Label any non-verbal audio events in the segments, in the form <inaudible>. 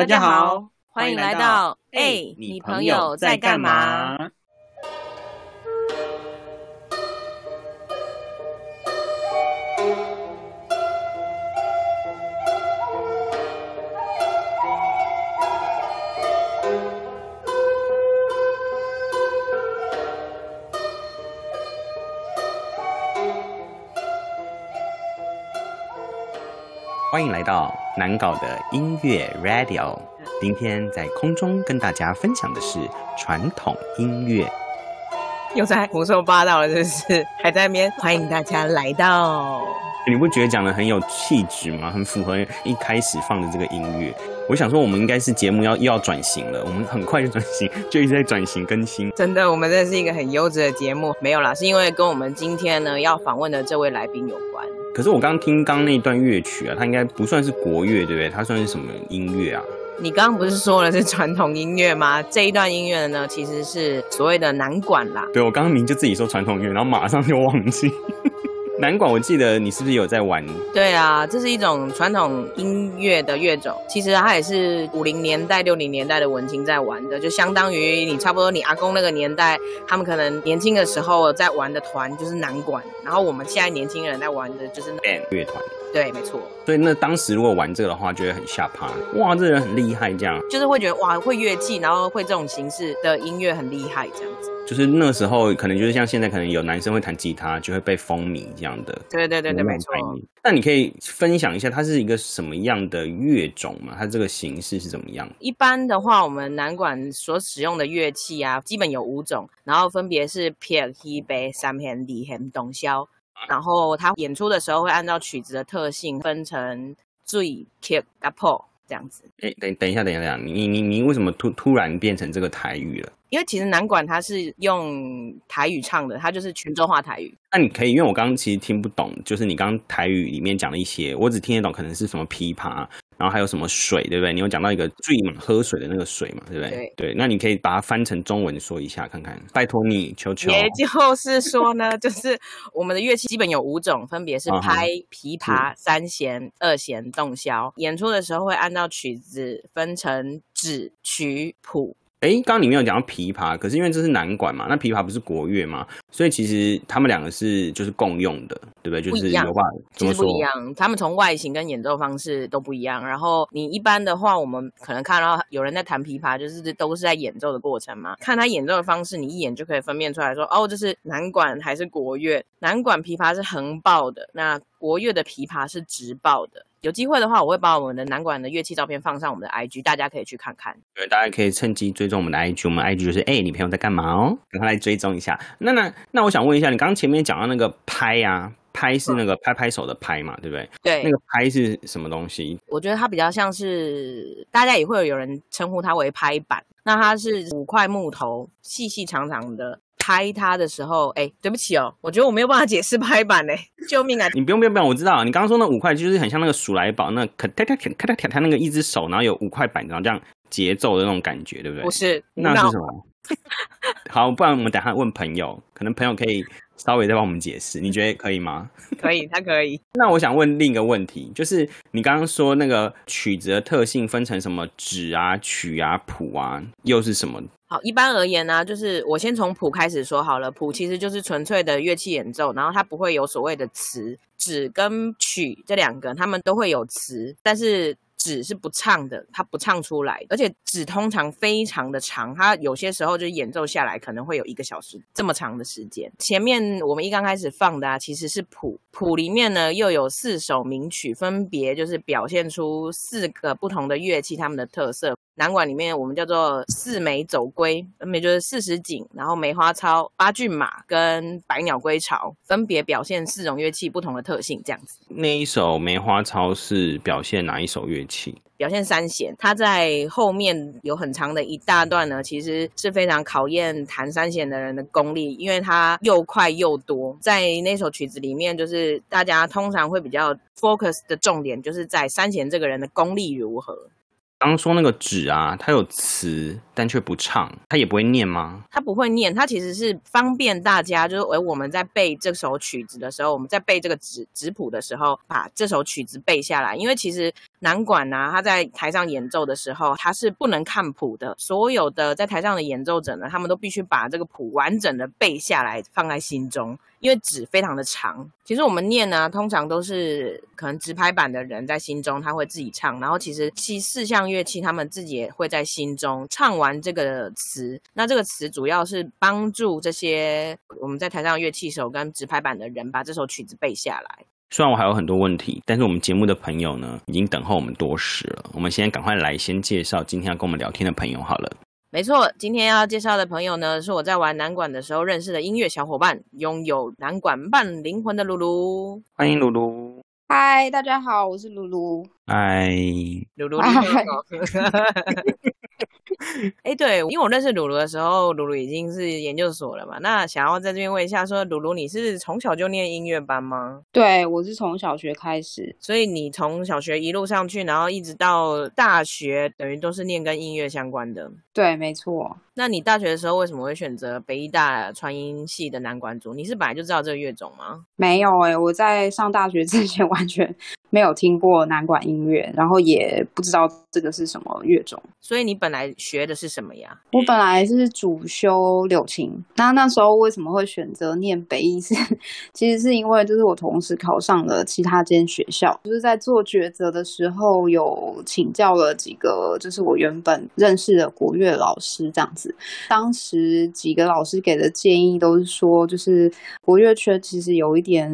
大家好，欢迎来到哎，你朋友在干嘛？欢迎来到难搞的音乐 Radio。今天在空中跟大家分享的是传统音乐。又在胡说八道了，是不是？还在那边欢迎大家来到。你不觉得讲的很有气质吗？很符合一开始放的这个音乐。我想说，我们应该是节目要又要转型了，我们很快就转型，就一直在转型更新。真的，我们这是一个很优质的节目。没有啦，是因为跟我们今天呢要访问的这位来宾有关。可是我刚刚听刚那段乐曲啊，它应该不算是国乐，对不对？它算是什么音乐啊？你刚刚不是说了是传统音乐吗？这一段音乐呢，其实是所谓的南管啦。对，我刚刚明就自己说传统音乐，然后马上就忘记。南管，我记得你是不是有在玩？对啊，这是一种传统音乐的乐种，其实它也是五零年代、六零年代的文青在玩的，就相当于你差不多你阿公那个年代，他们可能年轻的时候在玩的团就是南管，然后我们现在年轻人在玩的就是 band 乐团。对，没错。所以那当时如果玩这个的话，就会很吓趴。哇，这人很厉害，这样就是会觉得哇，会乐器，然后会这种形式的音乐很厉害，这样子。就是那时候可能就是像现在，可能有男生会弹吉他，就会被风靡这样的。对对对对，没错。那你可以分享一下，它是一个什么样的乐种嘛？它这个形式是怎么样？一般的话，我们南管所使用的乐器啊，基本有五种，然后分别是撇、黑、白、三片、里、黑、东箫。然后他演出的时候会按照曲子的特性分成最、kick、up 这样子。哎，等等一下，等一下，你你你你为什么突突然变成这个台语了？因为其实南管它是用台语唱的，它就是泉州话台语。那你可以，因为我刚刚其实听不懂，就是你刚刚台语里面讲了一些，我只听得懂，可能是什么琵琶。然后还有什么水，对不对？你有讲到一个醉嘛，喝水的那个水嘛，对不对？对对，那你可以把它翻成中文说一下看看，拜托你，求求。也就是说呢，<laughs> 就是我们的乐器基本有五种，分别是拍、琵琶、三弦、二弦、洞箫。演出的时候会按照曲子分成指、曲、谱。哎，刚刚你没有讲到琵琶，可是因为这是南管嘛，那琵琶不是国乐嘛，所以其实他们两个是就是共用的，对不对？就是有话怎么说？不一样，他们从外形跟演奏方式都不一样。然后你一般的话，我们可能看到有人在弹琵琶，就是都是在演奏的过程嘛。看他演奏的方式，你一眼就可以分辨出来说，哦，这是南管还是国乐？南管琵琶是横抱的，那国乐的琵琶是直抱的。有机会的话，我会把我们的南管的乐器照片放上我们的 IG，大家可以去看看。对，大家可以趁机追踪我们的 IG，我们 IG 就是哎，你朋友在干嘛哦？赶快来追踪一下。那那那，我想问一下，你刚刚前面讲到那个拍啊，拍是那个拍拍手的拍嘛，对不对？对。那个拍是什么东西？我觉得它比较像是，大家也会有有人称呼它为拍板。那它是五块木头，细细长长的。拍它的时候，哎，对不起哦，我觉得我没有办法解释拍板嘞，<laughs> 救命啊！你不用不用不用，我知道，你刚刚说那五块就是很像那个鼠来宝，那咔咔咔咔咔咔咔那个一只手，然后有五块板，然后这样节奏的那种感觉，对不对？不是，那是什么？<laughs> 好，不然我们等下问朋友，可能朋友可以稍微再帮我们解释，你觉得可以吗？<laughs> 可以，他可以。那我想问另一个问题，就是你刚刚说那个曲子的特性分成什么指啊、曲啊、谱啊，又是什么？好，一般而言呢，就是我先从谱开始说好了。谱其实就是纯粹的乐器演奏，然后它不会有所谓的词。指跟曲这两个，他们都会有词，但是。指是不唱的，它不唱出来，而且指通常非常的长，它有些时候就演奏下来可能会有一个小时这么长的时间。前面我们一刚开始放的啊，其实是谱，谱里面呢又有四首名曲，分别就是表现出四个不同的乐器它们的特色。南馆里面我们叫做四梅走龟，分别就是四十锦，然后梅花操、八骏马跟百鸟归巢，分别表现四种乐器不同的特性。这样子，那一首梅花操是表现哪一首乐器？表现三弦。它在后面有很长的一大段呢，其实是非常考验弹三弦的人的功力，因为它又快又多。在那首曲子里面，就是大家通常会比较 focus 的重点，就是在三弦这个人的功力如何。刚刚说那个纸啊，它有词，但却不唱，它也不会念吗？它不会念，它其实是方便大家，就是诶我们在背这首曲子的时候，我们在背这个纸纸谱的时候，把这首曲子背下来。因为其实南管啊，他在台上演奏的时候，他是不能看谱的。所有的在台上的演奏者呢，他们都必须把这个谱完整的背下来，放在心中。因为纸非常的长，其实我们念呢，通常都是可能直拍板的人在心中他会自己唱，然后其实其四项乐器他们自己也会在心中唱完这个词。那这个词主要是帮助这些我们在台上乐器手跟直拍板的人把这首曲子背下来。虽然我还有很多问题，但是我们节目的朋友呢，已经等候我们多时了。我们现在赶快来先介绍今天要跟我们聊天的朋友好了。没错，今天要介绍的朋友呢，是我在玩南管的时候认识的音乐小伙伴，拥有南管半灵魂的露露。欢迎露露，嗨，大家好，我是露露。嗨，露露，你好。<laughs> <laughs> 哎，对，因为我认识鲁鲁的时候，鲁鲁已经是研究所了嘛。那想要在这边问一下，说鲁鲁，你是从小就念音乐班吗？对，我是从小学开始，所以你从小学一路上去，然后一直到大学，等于都是念跟音乐相关的。对，没错。那你大学的时候为什么会选择北医大传音系的南管组？你是本来就知道这个乐种吗？没有哎，我在上大学之前 <laughs> 完全没有听过南管音乐，然后也不知道这个是什么乐种。所以你本来学的是什么呀？我本来是主修柳琴。那那时候为什么会选择念北艺？是 <laughs> 其实是因为就是我同时考上了其他间学校，就是在做抉择的时候有请教了几个就是我原本认识的国乐老师这样子。当时几个老师给的建议都是说，就是国乐圈其实有一点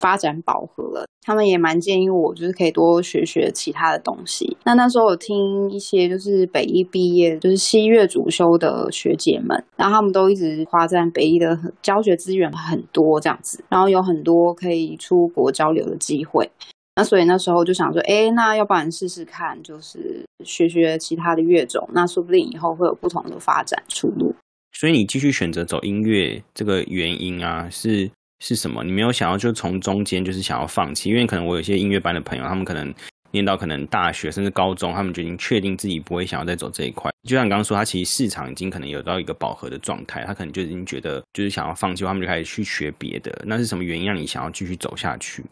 发展饱和了，他们也蛮建议我就是可以多学学其他的东西。那那时候我听一些就是北艺毕业就是西乐主修的学姐们，然后他们都一直夸赞北艺的教学资源很多这样子，然后有很多可以出国交流的机会。那所以那时候就想说，哎，那要不然试试看，就是学学其他的乐种，那说不定以后会有不同的发展出路。所以你继续选择走音乐这个原因啊，是是什么？你没有想要就从中间就是想要放弃？因为可能我有些音乐班的朋友，他们可能念到可能大学甚至高中，他们就已经确定自己不会想要再走这一块。就像你刚刚说，他其实市场已经可能有到一个饱和的状态，他可能就已经觉得就是想要放弃，他们就开始去学别的。那是什么原因让你想要继续走下去？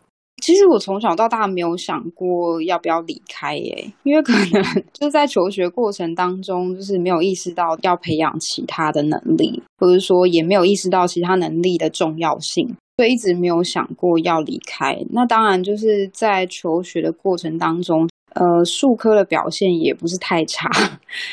其实我从小到大没有想过要不要离开耶，因为可能就是在求学过程当中，就是没有意识到要培养其他的能力，或者说也没有意识到其他能力的重要性，所以一直没有想过要离开。那当然就是在求学的过程当中，呃，数科的表现也不是太差，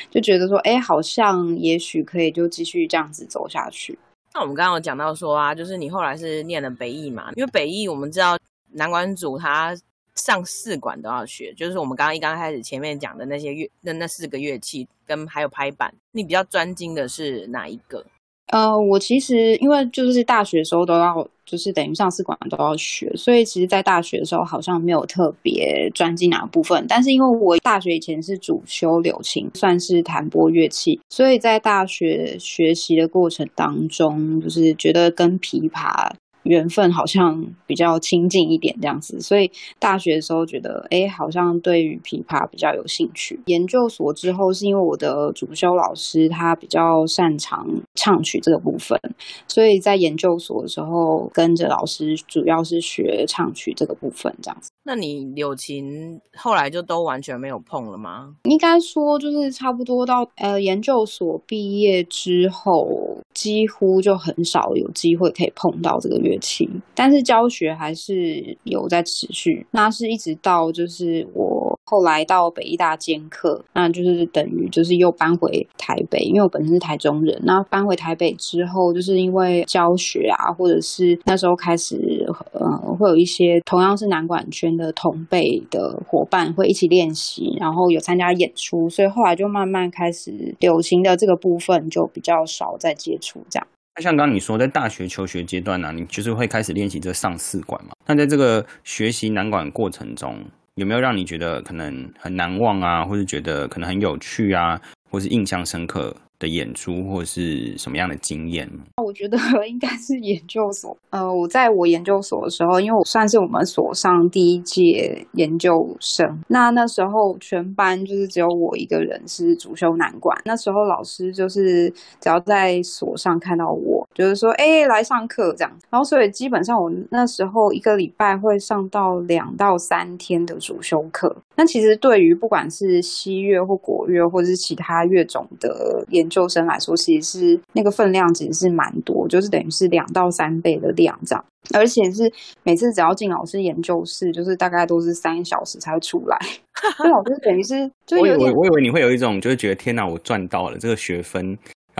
就觉得说，哎，好像也许可以就继续这样子走下去。那我们刚刚有讲到说啊，就是你后来是念了北艺嘛，因为北艺我们知道。南管组他上四管都要学，就是我们刚刚一刚开始前面讲的那些乐那那四个乐器跟还有拍板，你比较专精的是哪一个？呃，我其实因为就是大学的时候都要，就是等于上四管都要学，所以其实，在大学的时候好像没有特别专精哪个部分。但是因为我大学以前是主修柳琴，算是弹拨乐器，所以在大学学习的过程当中，就是觉得跟琵琶。缘分好像比较亲近一点这样子，所以大学的时候觉得，哎，好像对于琵琶比较有兴趣。研究所之后，是因为我的主修老师他比较擅长唱曲这个部分，所以在研究所的时候跟着老师，主要是学唱曲这个部分这样子。那你柳琴后来就都完全没有碰了吗？应该说，就是差不多到呃研究所毕业之后，几乎就很少有机会可以碰到这个乐器。但是教学还是有在持续。那是一直到就是我后来到北医大兼课，那就是等于就是又搬回台北，因为我本身是台中人。那搬回台北之后，就是因为教学啊，或者是那时候开始呃会有一些同样是南管圈。的同辈的伙伴会一起练习，然后有参加演出，所以后来就慢慢开始流行的这个部分就比较少在接触这样。那像刚你说，在大学求学阶段呢，你就是会开始练习这上四管嘛？那在这个学习南管过程中，有没有让你觉得可能很难忘啊，或者觉得可能很有趣啊，或是印象深刻的演出，或是什么样的经验？我觉得应该是研究所。<laughs> 呃，我在我研究所的时候，因为我算是我们所上第一届研究生，那那时候全班就是只有我一个人是主修南管。那时候老师就是只要在所上看到我，就是说，哎，来上课这样。然后所以基本上我那时候一个礼拜会上到两到三天的主修课。那其实对于不管是西乐或国乐，或者是其他乐种的研究生来说，其实是那个分量其实是蛮多，就是等于是两到三倍的量这样。而且是每次只要进老师研究室，就是大概都是三小时才会出来。<laughs> 那老师等于是，就我以我以为你会有一种就是觉得天哪，我赚到了这个学分，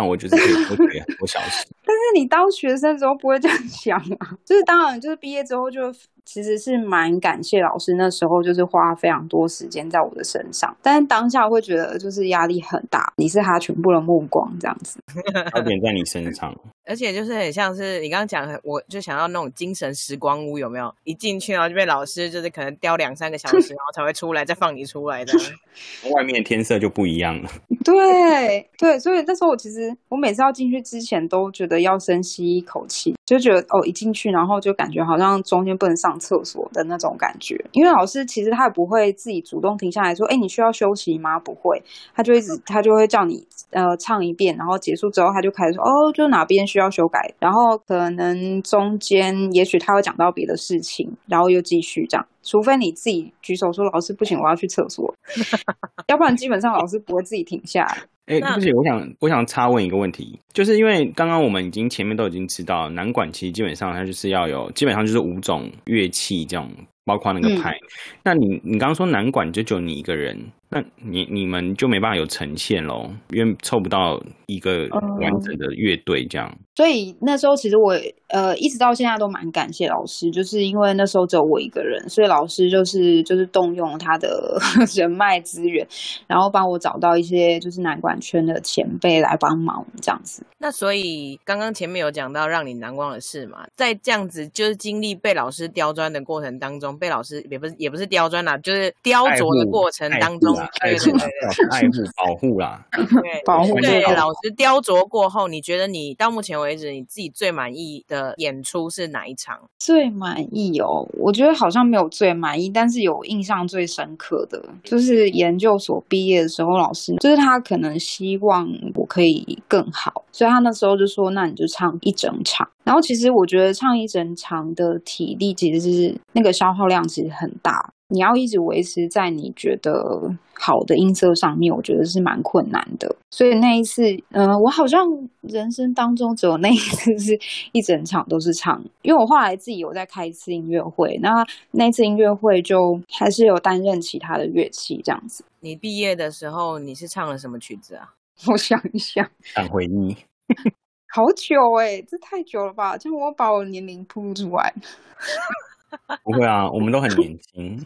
我就是可以多学多小时。<laughs> 但是你当学生的时候不会这样想啊，就是当然就是毕业之后就其实是蛮感谢老师那时候就是花非常多时间在我的身上，但是当下会觉得就是压力很大，你是他全部的目光这样子。焦点在你身上，<laughs> 而且就是很像是你刚刚讲的，我就想要那种精神时光屋，有没有？一进去然后就被老师就是可能雕两三个小时，然后才会出来，再放你出来的。<laughs> 外面的天色就不一样了。<laughs> 对对，所以那时候我其实我每次要进去之前都觉得要深吸一口气，就觉得哦一进去然后就感觉好像中间不能上厕所的那种感觉，因为老师其实他也不会自己主动停下来说，哎你需要休息吗？不会，他就一直他就会叫你呃唱一遍，然后结束之后他就开始说哦就哪边需要修改，然后可能中间也许他会讲到别的事情，然后又继续这样。除非你自己举手说老师不行，我要去厕所，要不然基本上老师不会自己停下来。哎、那对不起，我想我想插问一个问题，就是因为刚刚我们已经前面都已经知道，南管其实基本上它就是要有，基本上就是五种乐器这种，包括那个嗯拍。那你你刚刚说南管就只有你一个人，那你你们就没办法有呈现喽，因为凑不到一个完整的乐队这样。所以那时候其实我呃一直到现在都蛮感谢老师，就是因为那时候只有我一个人，所以老师就是就是动用他的 <laughs> 人脉资源，然后帮我找到一些就是南管圈的前辈来帮忙这样子。那所以刚刚前面有讲到让你难忘的事嘛，在这样子就是经历被老师刁钻的过程当中，被老师也不是也不是刁钻啦，就是雕琢的过程当中爱，护啦对对对爱护、<laughs> 爱护、保护啦。<laughs> 对保护对老师雕琢过后，你觉得你到目前为止你自己最满意的演出是哪一场？最满意哦，我觉得好像没有最满意，但是有印象最深刻的就是研究所毕业的时候，老师就是他可能希望我可以更好，所以他那时候就说：“那你就唱一整场。”然后其实我觉得唱一整场的体力其实是那个消耗量其实很大，你要一直维持在你觉得好的音色上面，我觉得是蛮困难的。所以那一次，呃，我好像人生当中只有那一次是一整场都是唱，因为我后来自己有在开一次音乐会，那那次音乐会就还是有担任其他的乐器这样子。你毕业的时候你是唱了什么曲子啊？我想一想，想回忆，<laughs> 好久哎、这太久了吧？这样我把我年龄暴露出来。不会啊，我们都很年轻，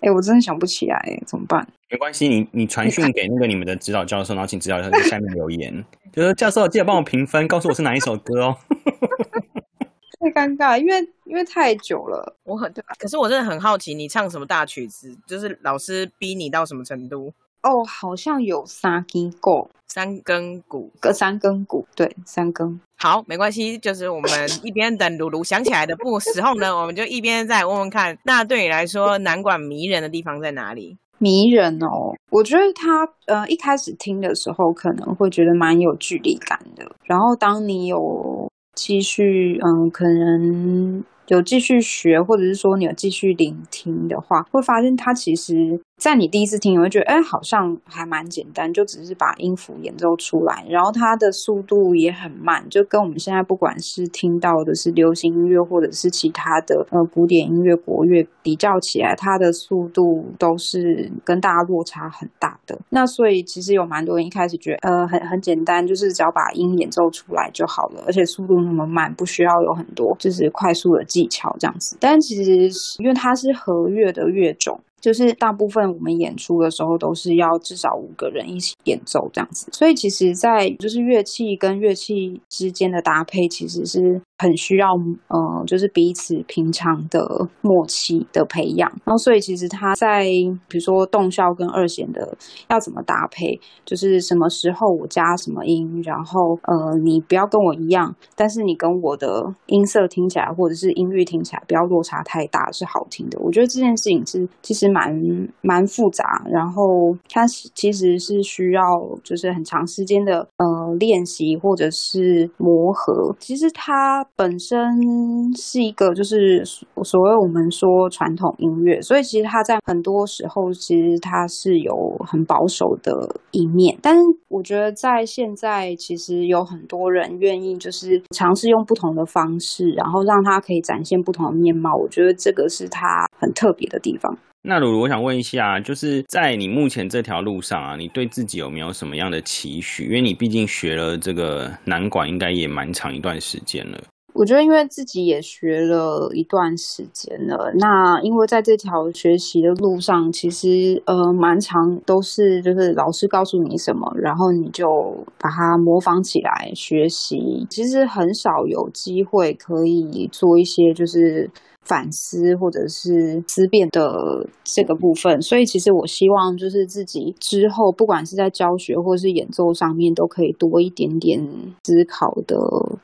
哎、<laughs> 我真的想不起来、欸，怎么办？没关系。你你传讯给那个你们的指导教授，然后请指导教授在下面留言，就说教授记得帮我评分，告诉我是哪一首歌哦。<laughs> 太尴尬，因为因为太久了。我很，可是我真的很好奇，你唱什么大曲子？就是老师逼你到什么程度？哦，好像有三根够，三根骨。个三根骨，对，三根。好，没关系，就是我们一边等鲁鲁想起来的不时候呢，我们就一边再问问看，那对你来说，南管迷人的地方在哪里？迷人哦，我觉得他呃一开始听的时候可能会觉得蛮有距离感的，然后当你有继续嗯可能有继续学，或者是说你有继续聆听的话，会发现它其实在你第一次听，你会觉得哎好像还蛮简单，就只是把音符演奏出来，然后它的速度也很慢，就跟我们现在不管是听到的是流行音乐或者是其他的呃古典音乐、国乐比较起来，它的速度都是跟大家落差很大的。那所以其实有蛮多人一开始觉得呃很很简单，就是只要把音演奏出来就好了，而且速度那么慢，不需要有很多就是快速的技巧这样子。但其实因为它是和乐的乐种。就是大部分我们演出的时候都是要至少五个人一起演奏这样子，所以其实，在就是乐器跟乐器之间的搭配，其实是很需要，呃，就是彼此平常的默契的培养。然后，所以其实他在比如说动效跟二弦的要怎么搭配，就是什么时候我加什么音，然后呃，你不要跟我一样，但是你跟我的音色听起来或者是音域听起来不要落差太大，是好听的。我觉得这件事情是其实蛮蛮复杂，然后它其实是需要就是很长时间的呃练习或者是磨合。其实它本身是一个就是所谓我们说传统音乐，所以其实它在很多时候其实它是有很保守的一面。但是我觉得在现在其实有很多人愿意就是尝试用不同的方式，然后让它可以展现不同的面貌。我觉得这个是它很特别的地方。那鲁鲁，我想问一下，就是在你目前这条路上啊，你对自己有没有什么样的期许？因为你毕竟学了这个南管，应该也蛮长一段时间了。我觉得，因为自己也学了一段时间了，那因为在这条学习的路上，其实呃，蛮长都是就是老师告诉你什么，然后你就把它模仿起来学习。其实很少有机会可以做一些就是。反思或者是思辨的这个部分，所以其实我希望就是自己之后不管是在教学或是演奏上面，都可以多一点点思考的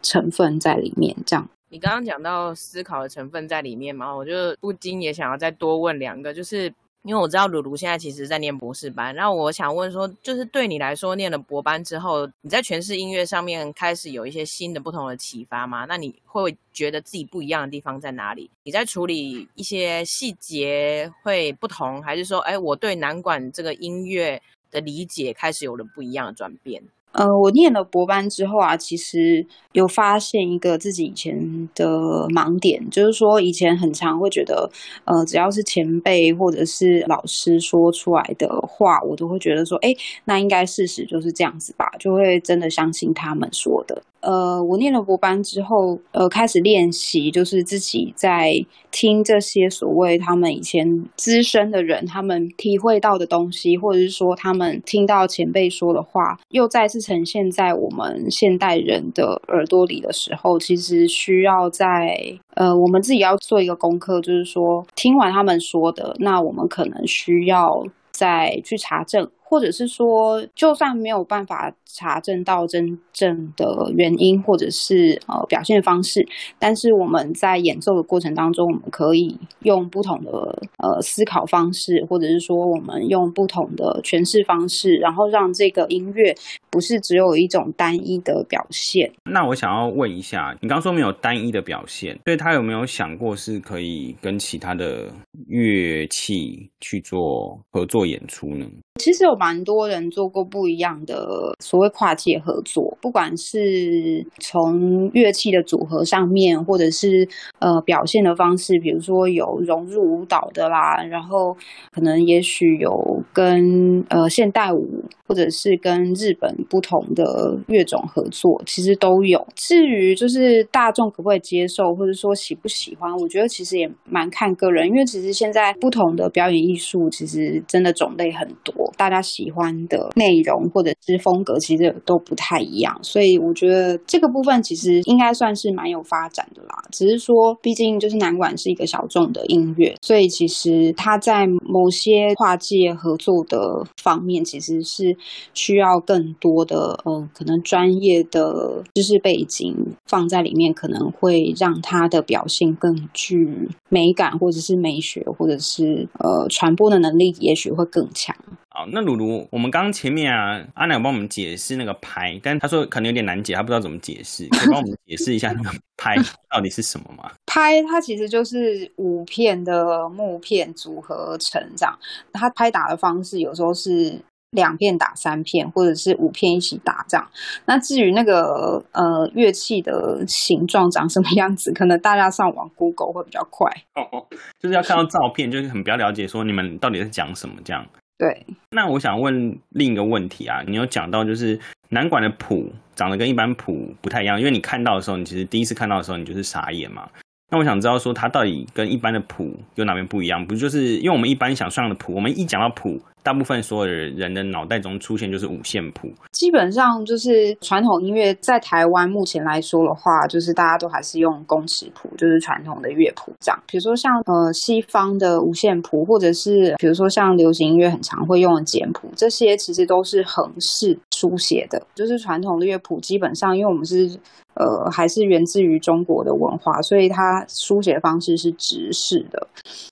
成分在里面。这样，你刚刚讲到思考的成分在里面嘛，我就不禁也想要再多问两个，就是。因为我知道鲁鲁现在其实在念博士班，然后我想问说，就是对你来说，念了博班之后，你在诠释音乐上面开始有一些新的、不同的启发吗？那你会觉得自己不一样的地方在哪里？你在处理一些细节会不同，还是说，哎，我对南管这个音乐的理解开始有了不一样的转变？呃，我念了博班之后啊，其实有发现一个自己以前的盲点，就是说以前很常会觉得，呃，只要是前辈或者是老师说出来的话，我都会觉得说，哎，那应该事实就是这样子吧，就会真的相信他们说的。呃，我念了博班之后，呃，开始练习，就是自己在听这些所谓他们以前资深的人他们体会到的东西，或者是说他们听到前辈说的话，又再次呈现在我们现代人的耳朵里的时候，其实需要在呃，我们自己要做一个功课，就是说听完他们说的，那我们可能需要再去查证。或者是说，就算没有办法查证到真正的原因，或者是呃表现方式，但是我们在演奏的过程当中，我们可以用不同的呃思考方式，或者是说我们用不同的诠释方式，然后让这个音乐不是只有一种单一的表现。那我想要问一下，你刚说没有单一的表现，所以他有没有想过是可以跟其他的乐器去做合作演出呢？其实有蛮多人做过不一样的所谓跨界合作，不管是从乐器的组合上面，或者是呃表现的方式，比如说有融入舞蹈的啦，然后可能也许有跟呃现代舞，或者是跟日本不同的乐种合作，其实都有。至于就是大众可不可以接受，或者说喜不喜欢，我觉得其实也蛮看个人，因为其实现在不同的表演艺术其实真的种类很多。大家喜欢的内容或者是风格，其实都不太一样，所以我觉得这个部分其实应该算是蛮有发展的啦。只是说，毕竟就是南管是一个小众的音乐，所以其实它在某些跨界合作的方面，其实是需要更多的呃，可能专业的知识背景放在里面，可能会让他的表现更具美感，或者是美学，或者是呃传播的能力，也许会更强。好，那鲁鲁，我们刚刚前面啊，阿奶帮我们解释那个拍，但他说可能有点难解，他不知道怎么解释，可以帮我们解释一下那个拍到底是什么吗？<laughs> 拍它其实就是五片的木片组合成这样，它拍打的方式有时候是两片打三片，或者是五片一起打这样。那至于那个呃乐器的形状长什么样子，可能大家上网 Google 会比较快。哦，就是要看到照片，就是很比较了解说你们到底在讲什么这样。对，那我想问另一个问题啊，你有讲到就是南管的谱长得跟一般谱不太一样，因为你看到的时候，你其实第一次看到的时候，你就是傻眼嘛。那我想知道说它到底跟一般的谱有哪边不一样？不就是因为我们一般想象的谱，我们一讲到谱。大部分所有的人的脑袋中出现就是五线谱，基本上就是传统音乐在台湾目前来说的话，就是大家都还是用公尺谱，就是传统的乐谱这样。比如说像呃西方的五线谱，或者是比如说像流行音乐很常会用的简谱，这些其实都是横式书写的。就是传统的乐谱基本上，因为我们是。呃，还是源自于中国的文化，所以它书写方式是直式的。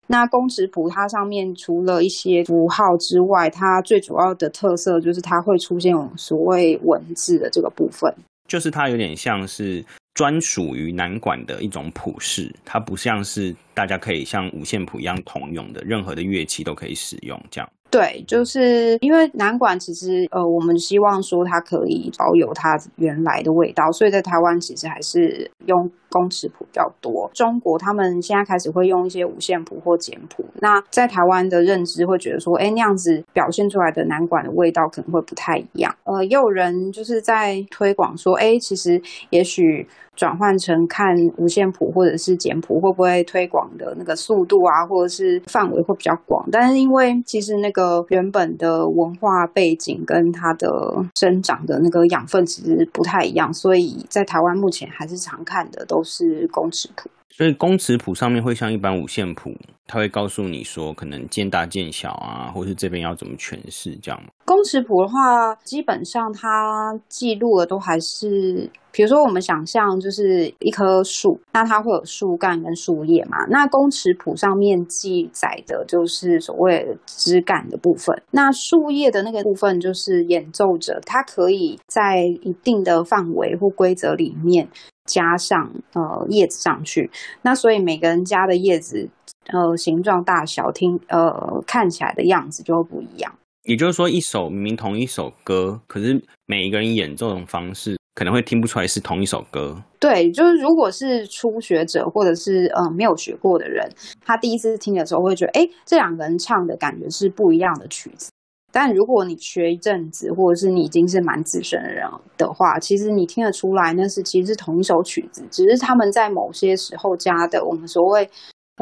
那公尺谱它上面除了一些符号之外，它最主要的特色就是它会出现所谓文字的这个部分，就是它有点像是专属于南管的一种谱式，它不像是大家可以像五线谱一样通用的，任何的乐器都可以使用这样。对，就是因为南管其实，呃，我们希望说它可以保有它原来的味道，所以在台湾其实还是用公尺谱比较多。中国他们现在开始会用一些五线谱或简谱，那在台湾的认知会觉得说，哎，那样子表现出来的南管的味道可能会不太一样。呃，也有人就是在推广说，哎，其实也许。转换成看五线谱或者是简谱，会不会推广的那个速度啊，或者是范围会比较广？但是因为其实那个原本的文化背景跟它的生长的那个养分其实不太一样，所以在台湾目前还是常看的都是公尺谱。所以公尺谱上面会像一般五线谱，它会告诉你说可能渐大渐小啊，或是这边要怎么诠释这样吗？公尺谱的话，基本上它记录的都还是，比如说我们想象就是一棵树，那它会有树干跟树叶嘛。那公尺谱上面记载的就是所谓枝干的部分，那树叶的那个部分就是演奏者，他可以在一定的范围或规则里面。加上呃叶子上去，那所以每个人家的叶子呃形状大小听呃看起来的样子就会不一样。也就是说，一首明明同一首歌，可是每一个人演奏的方式可能会听不出来是同一首歌。对，就是如果是初学者或者是呃没有学过的人，他第一次听的时候会觉得，哎，这两个人唱的感觉是不一样的曲子。但如果你学一阵子，或者是你已经是蛮资深的人的话，其实你听得出来，那是其实是同一首曲子，只是他们在某些时候加的我们所谓，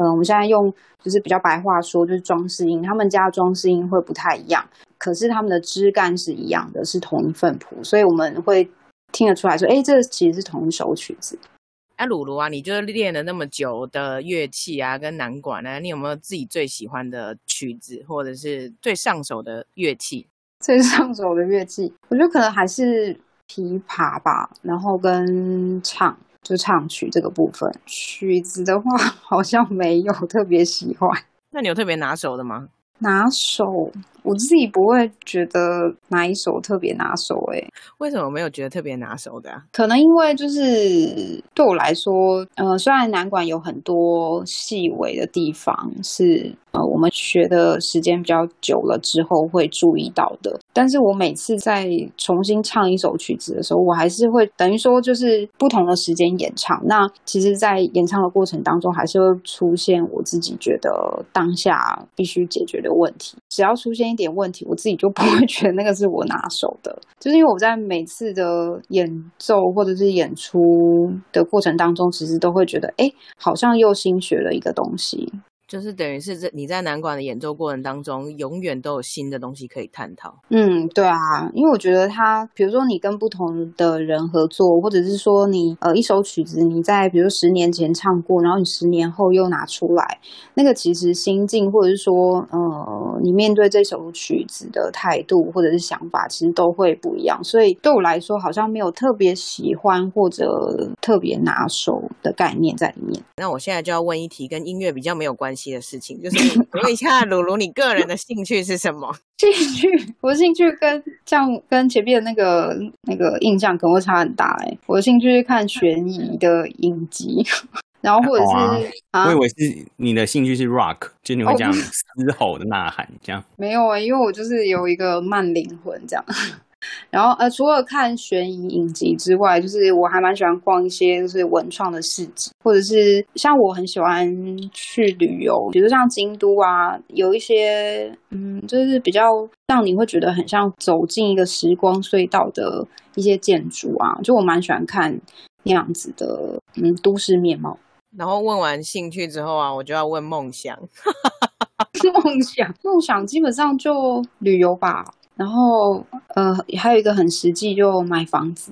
呃，我们现在用就是比较白话说，就是装饰音，他们家装饰音会不太一样，可是他们的枝干是一样的，是同一份谱，所以我们会听得出来说，哎，这其实是同一首曲子。那鲁鲁啊，你就是练了那么久的乐器啊，跟南管呢，你有没有自己最喜欢的曲子，或者是最上手的乐器？最上手的乐器，我觉得可能还是琵琶吧。然后跟唱，就唱曲这个部分，曲子的话 <laughs> 好像没有特别喜欢。那你有特别拿手的吗？拿手，我自己不会觉得哪一首特别拿手诶。为什么没有觉得特别拿手的？可能因为就是对我来说，呃，虽然南管有很多细微的地方是。呃，我们学的时间比较久了之后会注意到的。但是我每次在重新唱一首曲子的时候，我还是会等于说就是不同的时间演唱。那其实，在演唱的过程当中，还是会出现我自己觉得当下必须解决的问题。只要出现一点问题，我自己就不会觉得那个是我拿手的。<laughs> 就是因为我在每次的演奏或者是演出的过程当中，其实都会觉得，哎，好像又新学了一个东西。就是等于是在你在南管的演奏过程当中，永远都有新的东西可以探讨。嗯，对啊，因为我觉得他，比如说你跟不同的人合作，或者是说你呃一首曲子你在比如十年前唱过，然后你十年后又拿出来，那个其实心境或者是说呃你面对这首曲子的态度或者是想法，其实都会不一样。所以对我来说，好像没有特别喜欢或者特别拿手的概念在里面。那我现在就要问一题，跟音乐比较没有关系。的事情就是问一下 <laughs> 鲁鲁，你个人的兴趣是什么？<laughs> 兴趣，<laughs> 我的兴趣跟像跟前面的那个那个印象可能会差很大哎。我的兴趣是看悬疑的影集，然后或者是啊，我以为是你的兴趣是 rock，就你会这样嘶吼的呐喊这样。没有啊，因为我就是有一个慢灵魂这样。然后呃，除了看悬疑影集之外，就是我还蛮喜欢逛一些就是文创的市集，或者是像我很喜欢去旅游，比如像京都啊，有一些嗯，就是比较让你会觉得很像走进一个时光隧道的一些建筑啊，就我蛮喜欢看那样子的嗯都市面貌。<laughs> 然后问完兴趣之后啊，我就要问梦想。<laughs> 梦想，梦想基本上就旅游吧。然后呃，还有一个很实际，就买房子。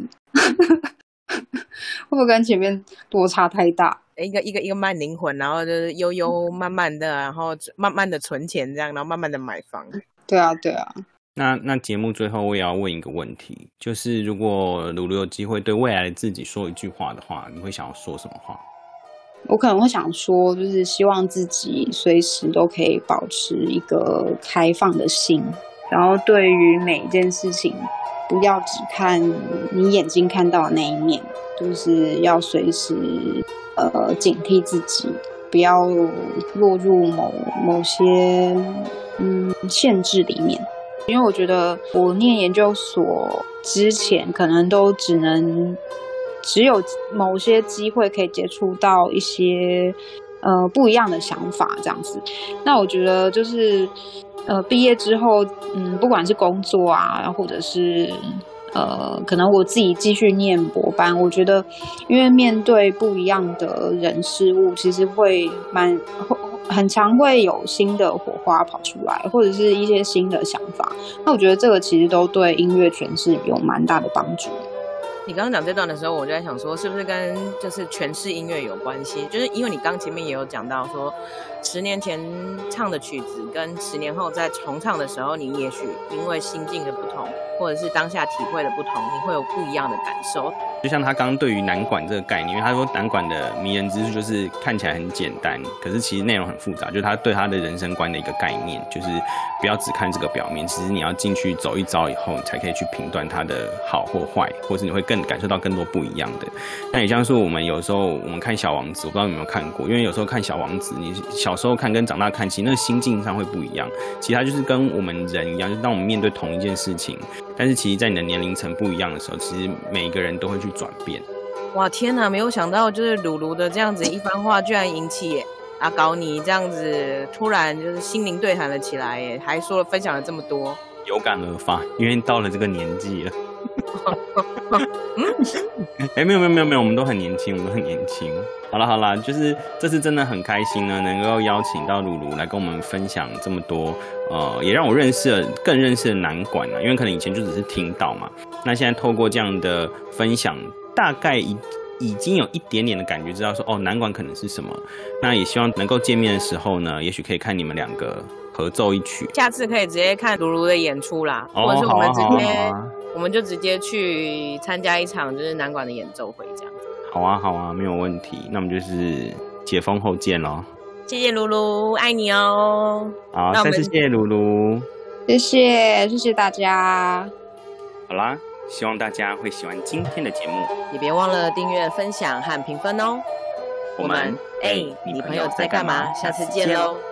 会不会跟前面落差太大？一个一个一个慢灵魂，然后就是悠悠慢慢的，然后慢慢的存钱，这样，然后慢慢的买房。对啊，对啊。那那节目最后我也要问一个问题，就是如果鲁鲁有机会对未来的自己说一句话的话，你会想要说什么话？我可能会想说，就是希望自己随时都可以保持一个开放的心，然后对于每一件事情，不要只看你眼睛看到的那一面，就是要随时呃警惕自己，不要落入某某些嗯限制里面。因为我觉得我念研究所之前，可能都只能。只有某些机会可以接触到一些呃不一样的想法，这样子。那我觉得就是呃毕业之后，嗯，不管是工作啊，或者是呃可能我自己继续念博班，我觉得因为面对不一样的人事物，其实会蛮会很常会有新的火花跑出来，或者是一些新的想法。那我觉得这个其实都对音乐诠释有蛮大的帮助。你刚刚讲这段的时候，我就在想说，是不是跟就是诠释音乐有关系？就是因为你刚前面也有讲到说，十年前唱的曲子跟十年后再重唱的时候，你也许因为心境的不同，或者是当下体会的不同，你会有不一样的感受。就像他刚刚对于南管这个概念，因为他说南管的迷人之处就是看起来很简单，可是其实内容很复杂。就是他对他的人生观的一个概念，就是不要只看这个表面，其实你要进去走一遭以后，你才可以去评断它的好或坏，或是你会更感受到更多不一样的。那也像是我们有时候我们看小王子，我不知道有没有看过，因为有时候看小王子，你小时候看跟长大看，其实那个心境上会不一样。其实他就是跟我们人一样，就是当我们面对同一件事情，但是其实在你的年龄层不一样的时候，其实每一个人都会去。转变，哇天哪！没有想到，就是鲁鲁的这样子一番话，居然引起阿搞你这样子突然就是心灵对谈了起来，耶，还说了分享了这么多，有感而发，因为到了这个年纪了。<laughs> 哎，没有没有没有没有，我们都很年轻，我们都很年轻。好了好了，就是这次真的很开心呢，能够邀请到鲁鲁来跟我们分享这么多，呃，也让我认识了更认识了南管啊，因为可能以前就只是听到嘛，那现在透过这样的分享，大概已已经有一点点的感觉，知道说哦，南管可能是什么。那也希望能够见面的时候呢，也许可以看你们两个合奏一曲，下次可以直接看鲁鲁的演出啦，或者是我们直接，我们就直接去参加一场就是南管的演奏会这样子。好啊，好啊，没有问题。那我们就是解封后见喽。谢谢露露，爱你哦。好，再次谢谢露露，谢谢，谢谢大家。好啦，希望大家会喜欢今天的节目，也别忘了订阅、分享和评分哦。我们哎，你朋友在干嘛？下次见喽。